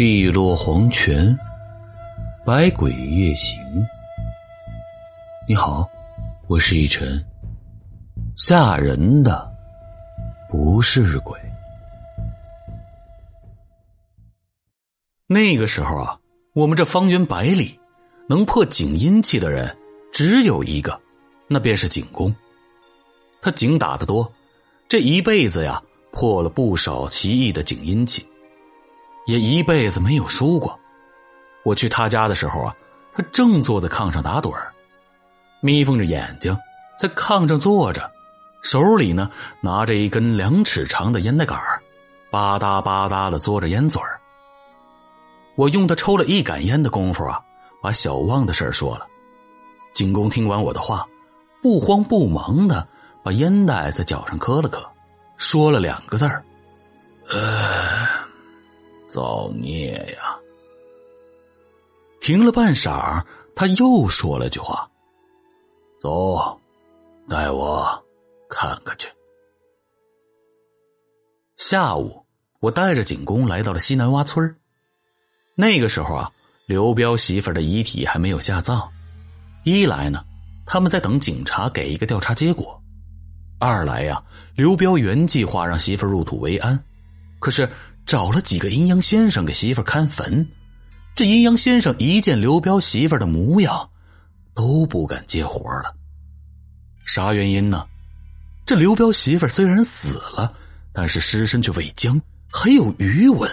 碧落黄泉，百鬼夜行。你好，我是一晨。吓人的不是鬼。那个时候啊，我们这方圆百里能破景阴气的人只有一个，那便是景公。他警打的多，这一辈子呀破了不少奇异的景阴气。也一辈子没有输过。我去他家的时候啊，他正坐在炕上打盹儿，眯缝着眼睛在炕上坐着，手里呢拿着一根两尺长的烟袋杆吧嗒吧嗒的嘬着烟嘴儿。我用他抽了一杆烟的功夫啊，把小旺的事说了。景公听完我的话，不慌不忙的把烟袋在脚上磕了磕，说了两个字儿：“呃。”造孽呀！停了半晌，他又说了句话：“走，带我看看去。”下午，我带着景公来到了西南洼村那个时候啊，刘彪媳妇的遗体还没有下葬。一来呢，他们在等警察给一个调查结果；二来呀，刘彪原计划让媳妇入土为安，可是。找了几个阴阳先生给媳妇看坟，这阴阳先生一见刘彪媳妇的模样，都不敢接活了。啥原因呢？这刘彪媳妇虽然死了，但是尸身却未僵，还有余温。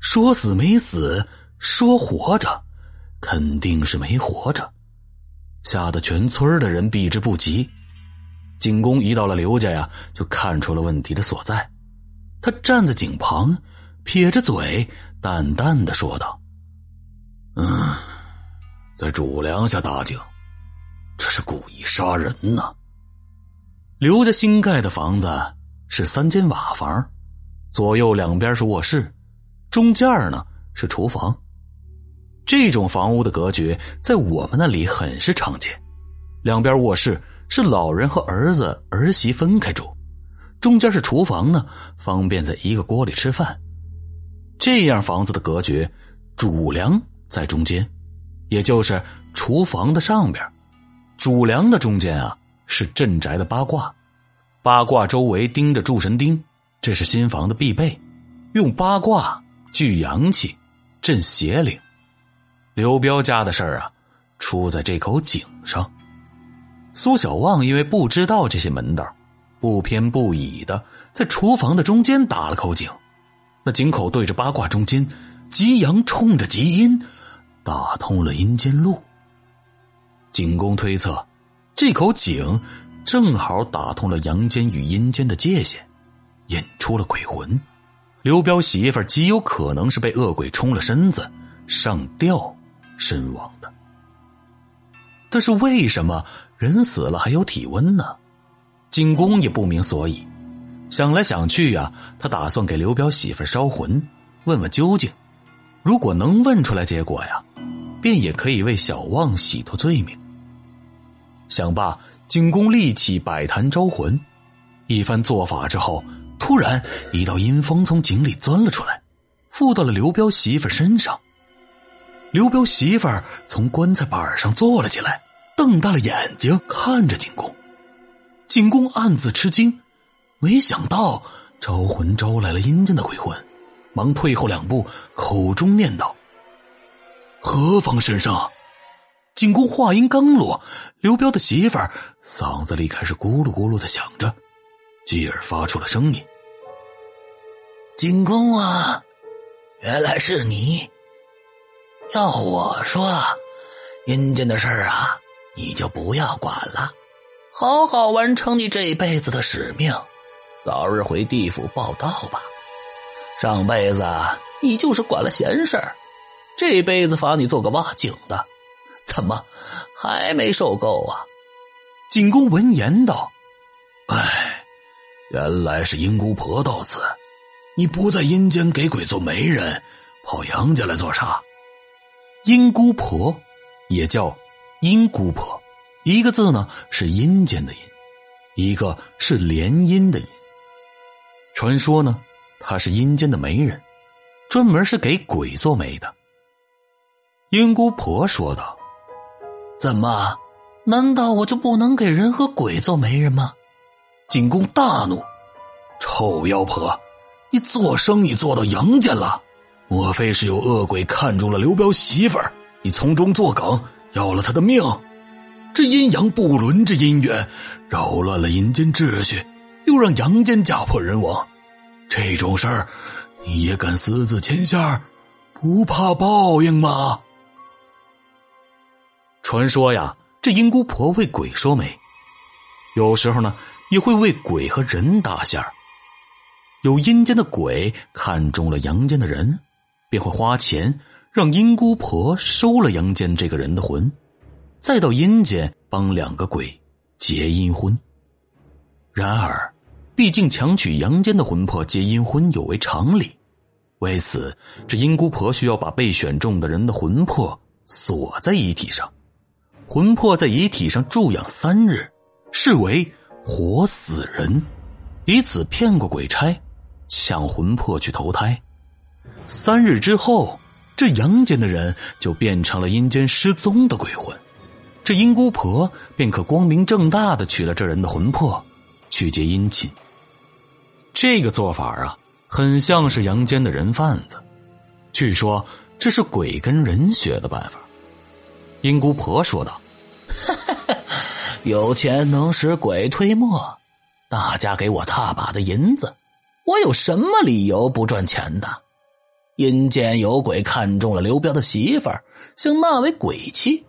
说死没死，说活着，肯定是没活着，吓得全村的人避之不及。景公一到了刘家呀，就看出了问题的所在。他站在井旁，撇着嘴，淡淡的说道：“嗯，在主梁下打井，这是故意杀人呢。刘家新盖的房子是三间瓦房，左右两边是卧室，中间呢是厨房。这种房屋的格局在我们那里很是常见，两边卧室是老人和儿子儿媳分开住。”中间是厨房呢，方便在一个锅里吃饭。这样房子的格局，主梁在中间，也就是厨房的上边。主梁的中间啊，是镇宅的八卦，八卦周围钉着祝神钉，这是新房的必备。用八卦聚阳气，镇邪灵。刘彪家的事儿啊，出在这口井上。苏小旺因为不知道这些门道。不偏不倚的在厨房的中间打了口井，那井口对着八卦中间，极阳冲着极阴，打通了阴间路。景公推测，这口井正好打通了阳间与阴间的界限，引出了鬼魂。刘彪媳妇极有可能是被恶鬼冲了身子上吊身亡的。但是为什么人死了还有体温呢？景公也不明所以，想来想去呀，他打算给刘彪媳妇烧魂，问问究竟。如果能问出来结果呀，便也可以为小旺洗脱罪名。想罢，景公立起摆坛招魂，一番做法之后，突然一道阴风从井里钻了出来，附到了刘彪媳妇身上。刘彪媳妇从棺材板上坐了起来，瞪大了眼睛看着景公。景公暗自吃惊，没想到招魂招来了阴间的鬼魂，忙退后两步，口中念道：“何方神圣？”景公话音刚落，刘彪的媳妇儿嗓子里开始咕噜咕噜的响着，继而发出了声音：“景公啊，原来是你！要我说，阴间的事儿啊，你就不要管了。”好好完成你这辈子的使命，早日回地府报道吧。上辈子你就是管了闲事儿，这辈子罚你做个挖井的，怎么还没受够啊？景公闻言道：“哎，原来是阴姑婆到此，你不在阴间给鬼做媒人，跑阳家来做啥？”阴姑婆也叫阴姑婆。一个字呢是阴间的阴，一个是联阴的阴。传说呢，她是阴间的媒人，专门是给鬼做媒的。阴姑婆说道：“怎么？难道我就不能给人和鬼做媒人吗？”景公大怒：“臭妖婆，你做生意做到阳间了？莫非是有恶鬼看中了刘彪媳妇儿？你从中作梗，要了他的命？这阴阳不伦之姻缘，扰乱了阴间秩序，又让阳间家破人亡。这种事儿，你也敢私自牵线儿，不怕报应吗？”传说呀，这阴姑婆为鬼说媒，有时候呢也会为鬼和人搭线儿。有阴间的鬼看中了阳间的人，便会花钱让阴姑婆收了阳间这个人的魂，再到阴间帮两个鬼结阴婚。然而，毕竟强取阳间的魂魄结阴婚有违常理，为此，这阴姑婆需要把被选中的人的魂魄锁在遗体上。魂魄在遗体上住养三日，视为活死人，以此骗过鬼差，抢魂魄去投胎。三日之后，这阳间的人就变成了阴间失踪的鬼魂，这阴姑婆便可光明正大的取了这人的魂魄，去结阴亲。这个做法啊，很像是阳间的人贩子。据说这是鬼跟人学的办法。阴姑婆说道：“有钱能使鬼推磨，大家给我踏把的银子，我有什么理由不赚钱的？阴间有鬼看中了刘彪的媳妇儿，想纳为鬼妻，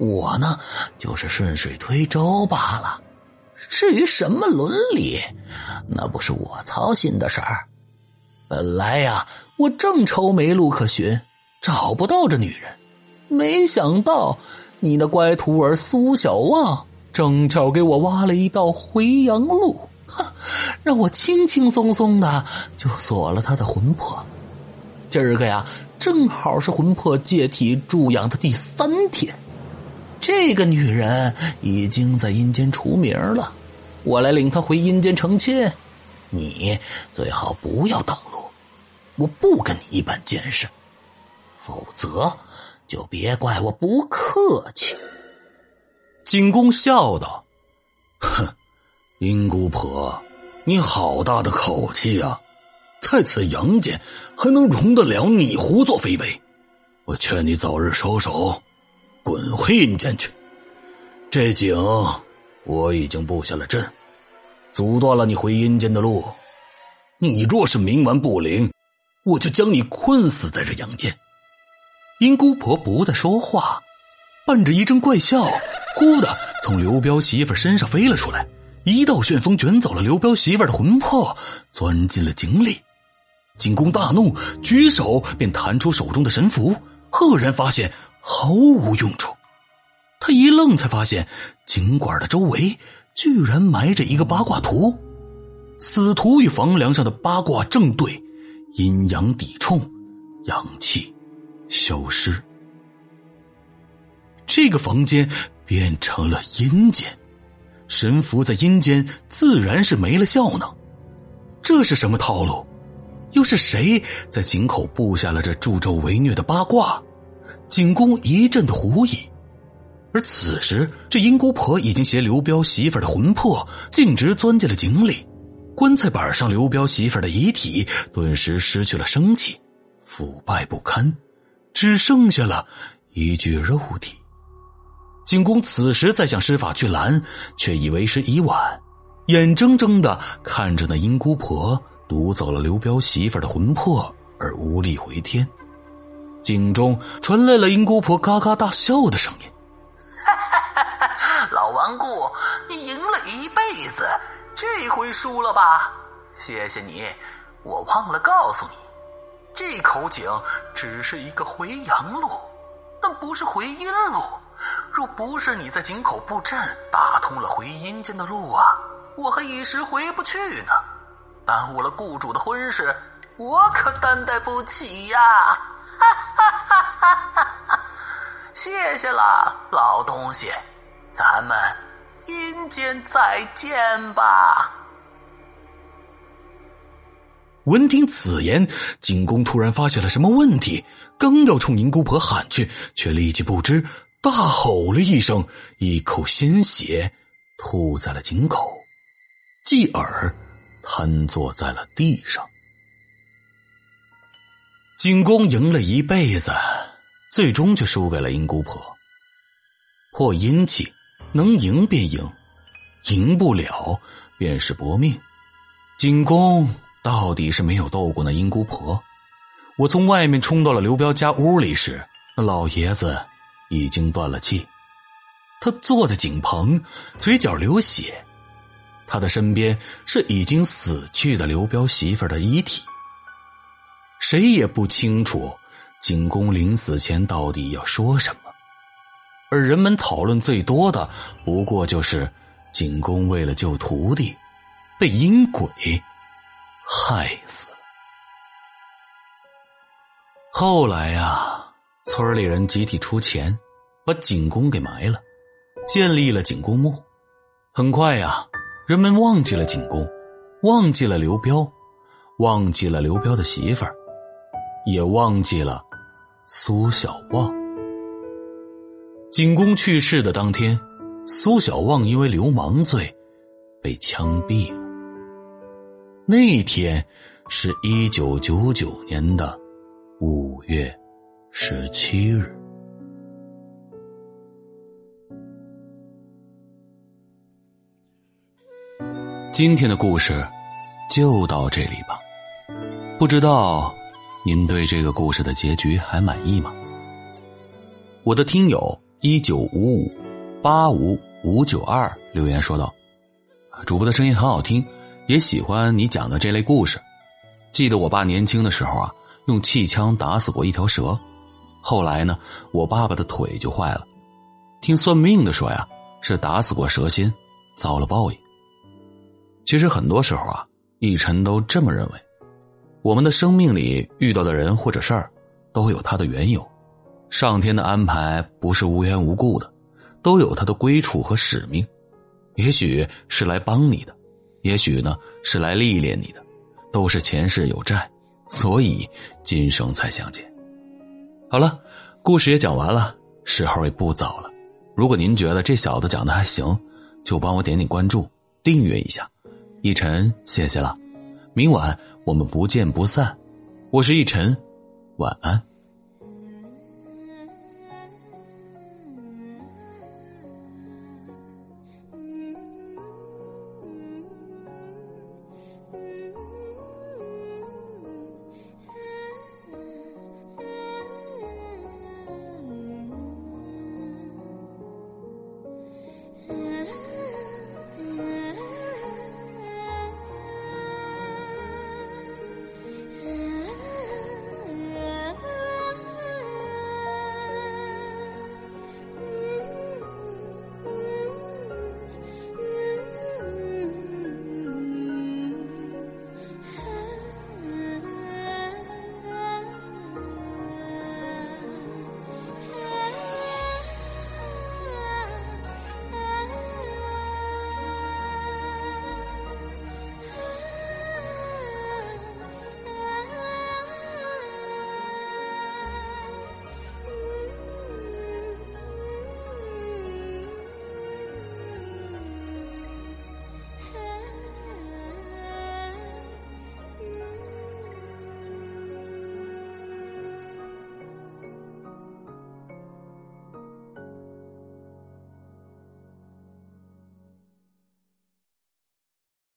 我呢就是顺水推舟罢了。至于什么伦理，那不是我操心的事儿。本来呀，我正愁没路可寻，找不到这女人。”没想到，你的乖徒儿苏小旺正巧给我挖了一道回阳路，哼，让我轻轻松松的就锁了他的魂魄。今儿个呀，正好是魂魄借体助养的第三天，这个女人已经在阴间除名了。我来领她回阴间成亲，你最好不要挡路，我不跟你一般见识，否则。就别怪我不客气。景公笑道：“哼，阴姑婆，你好大的口气啊！在此阳间还能容得了你胡作非为？我劝你早日收手，滚回阴间去。这井我已经布下了阵，阻断了你回阴间的路。你若是冥顽不灵，我就将你困死在这阳间。”阴姑婆不再说话，伴着一阵怪笑，忽的从刘彪媳妇身上飞了出来，一道旋风卷走了刘彪媳妇的魂魄，钻进了井里。景公大怒，举手便弹出手中的神符，赫然发现毫无用处。他一愣，才发现井管的周围居然埋着一个八卦图，此图与房梁上的八卦正对，阴阳抵冲，阳气。消失，这个房间变成了阴间，神符在阴间自然是没了效能。这是什么套路？又是谁在井口布下了这助纣为虐的八卦？景公一阵的狐疑。而此时，这阴姑婆已经携刘彪媳妇的魂魄径直钻进了井里，棺材板上刘彪媳妇的遗体顿时失去了生气，腐败不堪。只剩下了一具肉体。景公此时再想施法去拦，却以为时已晚，眼睁睁的看着那阴姑婆夺走了刘彪媳妇的魂魄，而无力回天。井中传来了阴姑婆嘎嘎大笑的声音：“ 老顽固，你赢了一辈子，这回输了吧？谢谢你，我忘了告诉你。”这口井只是一个回阳路，但不是回阴路。若不是你在井口布阵，打通了回阴间的路啊，我还一时回不去呢。耽误了雇主的婚事，我可担待不起呀！哈哈哈哈哈！谢谢了，老东西，咱们阴间再见吧。闻听此言，景公突然发现了什么问题，刚要冲宁姑婆喊去，却立即不知大吼了一声，一口鲜血吐在了井口，继而瘫坐在了地上。景公赢了一辈子，最终却输给了阴姑婆。破阴气，能赢便赢，赢不了便是搏命。景公。到底是没有斗过那阴姑婆。我从外面冲到了刘彪家屋里时，那老爷子已经断了气，他坐在井棚，嘴角流血，他的身边是已经死去的刘彪媳妇的遗体。谁也不清楚景公临死前到底要说什么，而人们讨论最多的，不过就是景公为了救徒弟，被阴鬼。害死了。后来呀，村里人集体出钱，把景公给埋了，建立了景公墓。很快呀，人们忘记了景公，忘记了刘彪，忘记了刘彪的媳妇儿，也忘记了苏小旺。景公去世的当天，苏小旺因为流氓罪被枪毙了。那天是一九九九年的五月十七日。今天的故事就到这里吧。不知道您对这个故事的结局还满意吗？我的听友一九五五八五五九二留言说道：“主播的声音很好听。”也喜欢你讲的这类故事。记得我爸年轻的时候啊，用气枪打死过一条蛇。后来呢，我爸爸的腿就坏了。听算命的说呀，是打死过蛇仙，遭了报应。其实很多时候啊，一晨都这么认为：我们的生命里遇到的人或者事儿，都有它的缘由。上天的安排不是无缘无故的，都有它的归处和使命。也许是来帮你的。也许呢，是来历练你的，都是前世有债，所以今生才相见。好了，故事也讲完了，时候也不早了。如果您觉得这小子讲的还行，就帮我点点关注，订阅一下。一晨，谢谢了。明晚我们不见不散。我是逸晨，晚安。